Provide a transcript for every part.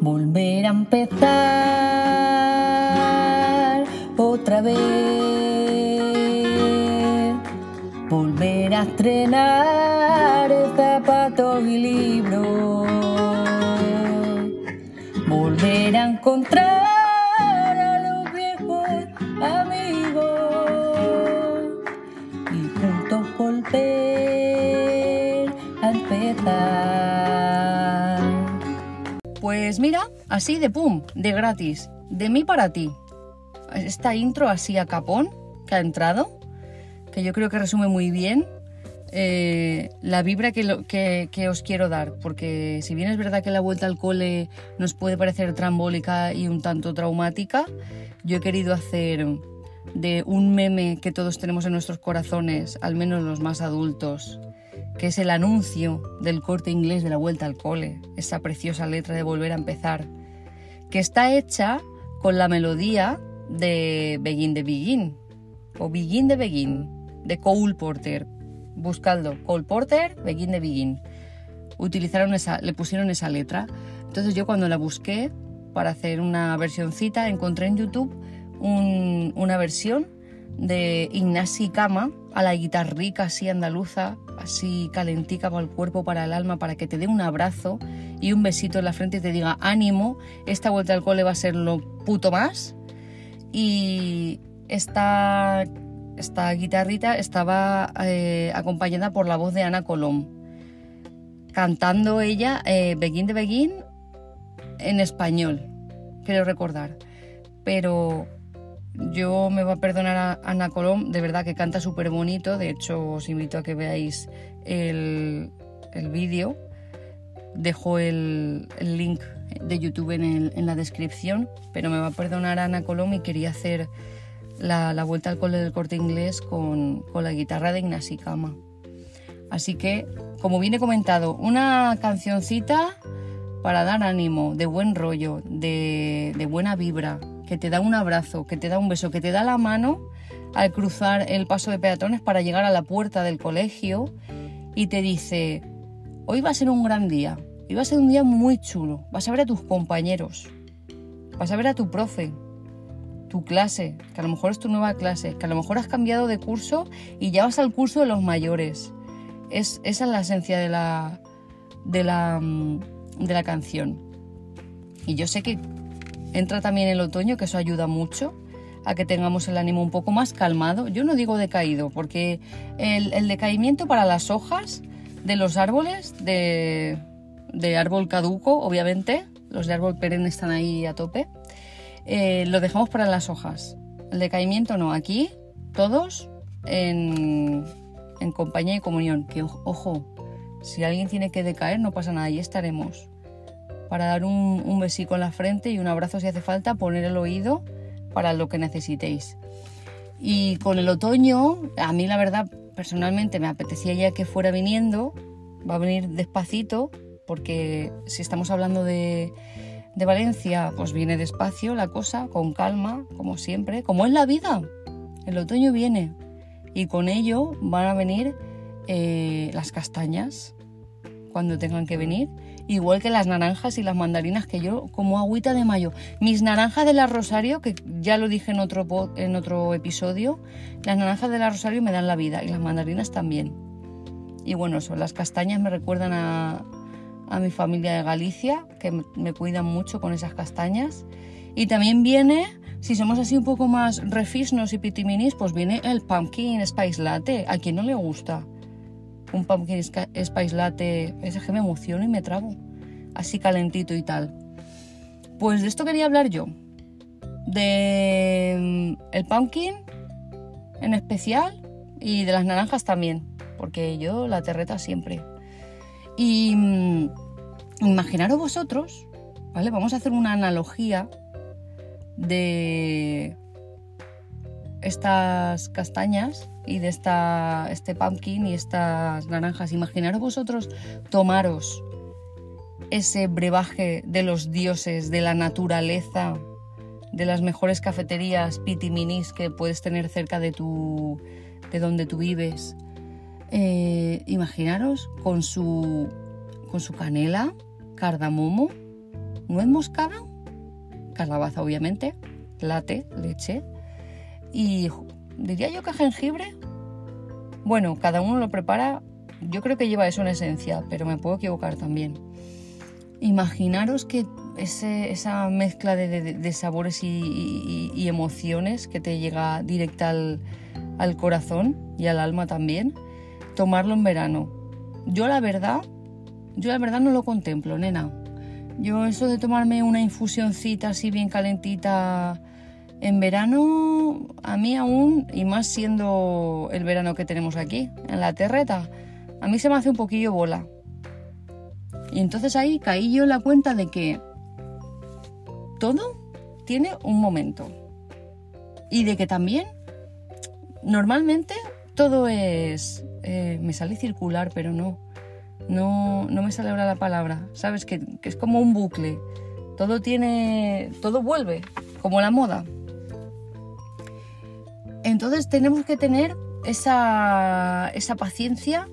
volver a empezar otra vez, volver a estrenar zapatos y libros, volver a encontrar Pues mira, así de pum, de gratis, de mí para ti. Esta intro así a capón que ha entrado, que yo creo que resume muy bien eh, la vibra que, lo- que- que os quiero dar, porque si bien es verdad que la vuelta al cole nos puede parecer trambólica y un tanto traumática, yo he querido hacer de un meme que todos tenemos en nuestros corazones, al menos los más adultos, que es el anuncio del corte inglés de la vuelta al cole, esa preciosa letra de volver a empezar, que está hecha con la melodía de Begin de Begin, o Begin de Begin, de Cole Porter. Buscadlo, Cole Porter, Begin de Begin. Utilizaron esa, le pusieron esa letra. Entonces yo cuando la busqué para hacer una versioncita, encontré en YouTube un- una versión de Ignasi Cama a la guitarrica así andaluza, así calentica para el cuerpo, para el alma, para que te dé un abrazo y un besito en la frente y te diga ánimo, esta vuelta al cole va a ser lo puto más. Y esta, esta guitarrita estaba eh, acompañada por la voz de Ana Colom, cantando ella eh, Begin de Begin en español, quiero recordar. Pero yo me va a perdonar a Ana Colom, de verdad que canta súper bonito. De hecho, os invito a que veáis el, el vídeo. Dejo el, el link de YouTube en, en la descripción. Pero me va a perdonar Ana Colom y quería hacer la, la vuelta al cole del corte inglés con, con la guitarra de Ignasi Cama. Así que, como viene comentado, una cancioncita para dar ánimo, de buen rollo, de, de buena vibra, que te da un abrazo, que te da un beso, que te da la mano al cruzar el paso de peatones para llegar a la puerta del colegio y te dice, hoy va a ser un gran día, hoy va a ser un día muy chulo, vas a ver a tus compañeros, vas a ver a tu profe, tu clase, que a lo mejor es tu nueva clase, que a lo mejor has cambiado de curso y ya vas al curso de los mayores. Es, esa es la esencia de la, de la, mm, de la canción. Y yo sé que entra también el otoño, que eso ayuda mucho a que tengamos el ánimo un poco más calmado. Yo no digo decaído, porque el, el decaimiento para las hojas de los árboles, de, de árbol caduco, obviamente, los de árbol perenne están ahí a tope, eh, lo dejamos para las hojas. El decaimiento no, aquí todos en, en compañía y comunión. Que ojo, si alguien tiene que decaer, no pasa nada, ahí estaremos. Para dar un, un besico en la frente y un abrazo si hace falta, poner el oído para lo que necesitéis. Y con el otoño, a mí la verdad, personalmente me apetecía ya que fuera viniendo, va a venir despacito, porque si estamos hablando de, de Valencia, pues viene despacio la cosa, con calma, como siempre, como es la vida. El otoño viene y con ello van a venir eh, las castañas cuando tengan que venir, igual que las naranjas y las mandarinas que yo como agüita de mayo. Mis naranjas de la Rosario, que ya lo dije en otro, en otro episodio, las naranjas de la Rosario me dan la vida y las mandarinas también. Y bueno, eso, las castañas me recuerdan a, a mi familia de Galicia, que me, cuidan mucho con esas castañas. Y también viene, si somos así un poco más refisnos y pitiminis, pues viene el pumpkin spice latte. ¿A quién no le gusta? Un pumpkin spice latte, es que me emociono y me trago. Así calentito y tal. Pues de esto quería hablar yo. De mm, el pumpkin en especial y de las naranjas también, porque yo la terreta siempre. Y mm, imaginaros vosotros, ¿vale? Vamos a hacer una analogía de estas castañas y de esta, este pumpkin y estas naranjas. Imaginaros vosotros tomaros ese brebaje de los dioses, de la naturaleza, de las mejores cafeterías pitiminis que puedes tener cerca de, tu, de donde tú vives. Eh, imaginaros con su, con su canela, cardamomo, nuez moscada, calabaza obviamente, latte, leche y diría yo que jengibre. Bueno, cada uno lo prepara, yo creo que lleva eso en esencia, pero me puedo equivocar también. Imaginaros que esa mezcla de, sabores y, emociones que te llega directa al, al corazón y al alma también, tomarlo en verano. Yo la verdad, yo la verdad no lo contemplo, nena. Yo eso de tomarme una infusioncita así bien calentita en verano, a mí aún, y más siendo el verano que tenemos aquí, en la terreta, a mí se me hace un poquillo bola. Y entonces ahí caí yo en la cuenta de que todo tiene un momento. Y de que también, normalmente, todo es... Eh, me sale circular, pero no. No, no me sale ahora la palabra. Sabes que, que es como un bucle. Todo tiene... Todo vuelve, como la moda. Entonces tenemos que tener esa, paciencia,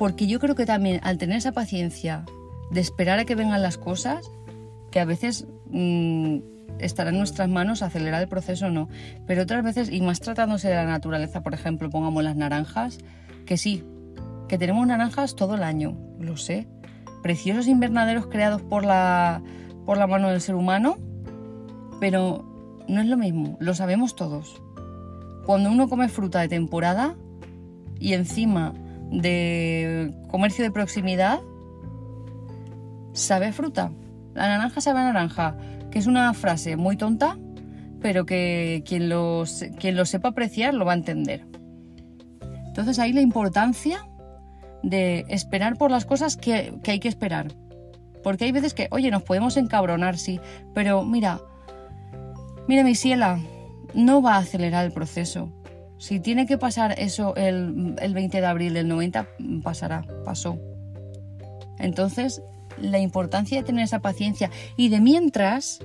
porque yo creo que también al tener esa paciencia de esperar a que vengan las cosas, que a veces mm, estará en nuestras manos acelerar el proceso o no, pero otras veces, y más tratándose de la naturaleza, por ejemplo, pongamos las naranjas, que sí, que tenemos naranjas todo el año, lo sé, preciosos invernaderos creados por la, por la mano del ser humano, pero no es lo mismo, lo sabemos todos. Cuando uno come fruta de temporada y encima de comercio de proximidad, sabe fruta. La naranja sabe naranja, que es una frase muy tonta, pero que quien lo, quien sepa apreciar lo va a entender. Entonces ahí la importancia de esperar por las cosas que, que hay que esperar. Porque hay veces que, oye, nos podemos encabronar, sí, pero mira, mira mi ciela, no va a acelerar el proceso. Si tiene que pasar eso el, 20 de abril del 90, pasará, pasó. Entonces, la importancia de tener esa paciencia y de mientras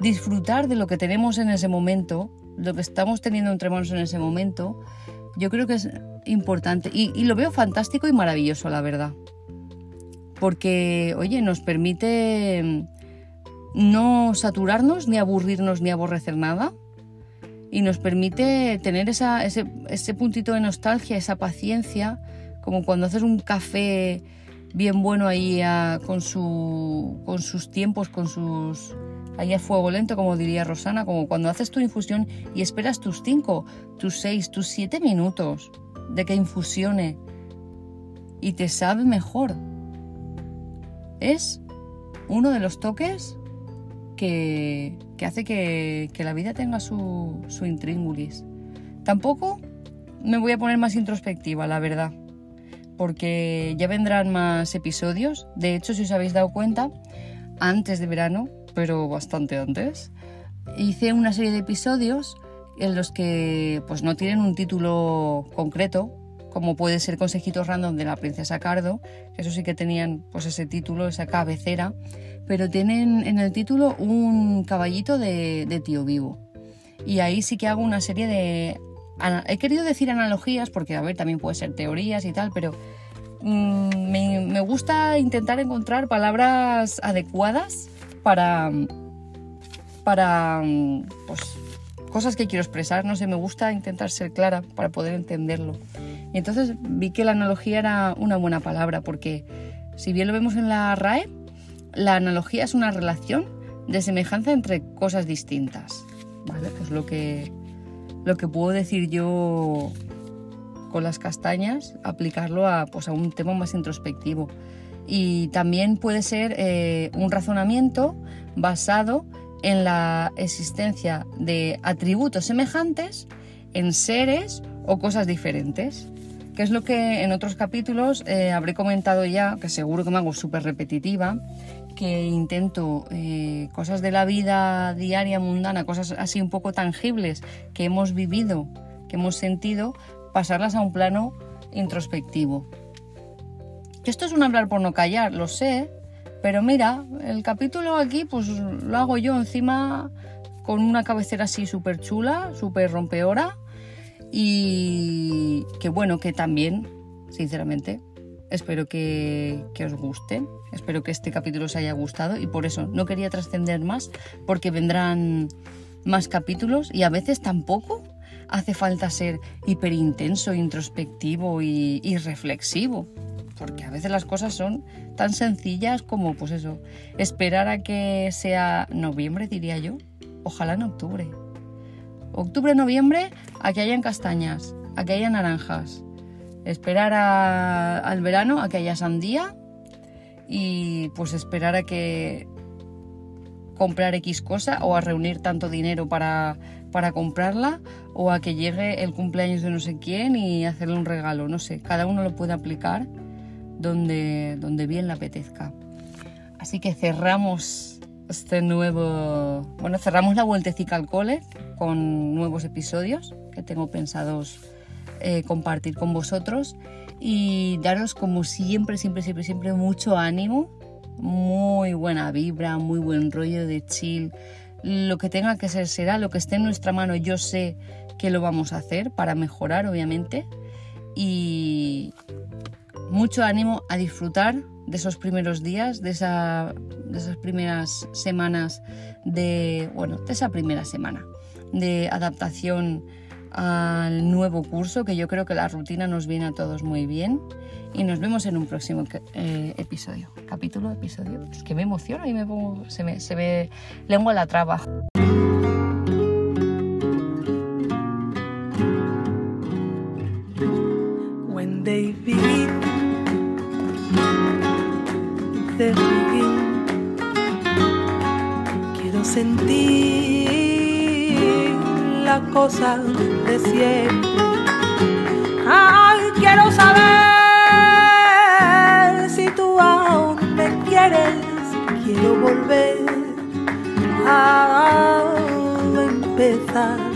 disfrutar de lo que tenemos en ese momento, lo que estamos teniendo entre manos en ese momento, yo creo que es importante y, y lo veo fantástico y maravilloso, la verdad. Porque, oye, nos permite no saturarnos, ni aburrirnos, ni aborrecer nada y nos permite tener ese, puntito de nostalgia, esa paciencia, como cuando haces un café bien bueno ahí con, su, con sus tiempos, con sus... ahí a fuego lento, como diría Rosana, como cuando haces tu infusión y esperas tus 5, tus 6, tus 7 minutos de que infusione y te sabe mejor. Es uno de los toques que, hace que, la vida tenga su, su intríngulis. Tampoco me voy a poner más introspectiva, la verdad, porque ya vendrán más episodios. De hecho, si os habéis dado cuenta, antes de verano, pero bastante antes, hice una serie de episodios en los que pues no tienen un título concreto, como puede ser Consejitos Random de la Princesa Cardo, que eso sí que tenían pues ese título, esa cabecera, pero tienen en el título un caballito de, tío vivo. Y ahí sí que hago una serie de... He querido decir analogías porque, a ver, también puede ser teorías y tal, pero mm, me, gusta intentar encontrar palabras adecuadas para, para pues, cosas que quiero expresar. No sé, me gusta intentar ser clara para poder entenderlo. Y entonces vi que la analogía era una buena palabra porque si bien lo vemos en la RAE, la analogía es una relación de semejanza entre cosas distintas. ¿Vale? Pues lo que, lo que puedo decir yo con las castañas, aplicarlo a, pues a un tema más introspectivo. Y también puede ser eh, un razonamiento basado en la existencia de atributos semejantes en seres o cosas diferentes que es lo que en otros capítulos eh, habré comentado ya, que seguro que me hago súper repetitiva, que intento eh, cosas de la vida diaria, mundana, cosas así un poco tangibles que hemos vivido, que hemos sentido, pasarlas a un plano introspectivo. Esto es un hablar por no callar, lo sé, pero mira, el capítulo aquí pues lo hago yo encima con una cabecera así súper chula, súper rompeora y que bueno, que también, sinceramente, espero que, os gusten, espero que este capítulo os haya gustado. Y por eso no quería trascender más porque vendrán más capítulos y a veces tampoco hace falta ser hiperintenso, introspectivo y reflexivo porque a veces las cosas son tan sencillas como, pues eso, esperar a que sea noviembre, diría yo, ojalá en octubre. Octubre, noviembre, a que hayan castañas, a que haya naranjas. Esperar al verano, a que haya sandía y pues esperar a que comprar X cosa o a reunir tanto dinero para, para comprarla o a que llegue el cumpleaños de no sé quién y hacerle un regalo, no sé, cada uno lo puede aplicar donde, donde bien le apetezca. Así que cerramos este nuevo, bueno, cerramos la vueltecica al cole con nuevos episodios que tengo pensados eh, compartir con vosotros y daros como siempre, siempre, siempre, siempre mucho ánimo, muy buena vibra, muy buen rollo de chill. Lo que tenga que ser será, lo que esté en nuestra mano yo sé que lo vamos a hacer para mejorar, obviamente. Y, mucho ánimo a disfrutar de esos primeros días, de, esa, de esas primeras semanas de, bueno, de esa primera semana de adaptación al nuevo curso, que yo creo que la rutina nos viene a todos muy bien. Y nos vemos en un próximo eh, episodio. Capítulo, episodio. Es que me emociono y me pongo, se me, se ve lengua la traba. Sentir la cosa de siempre. Ay, quiero saber si tú aún me quieres. Quiero volver a empezar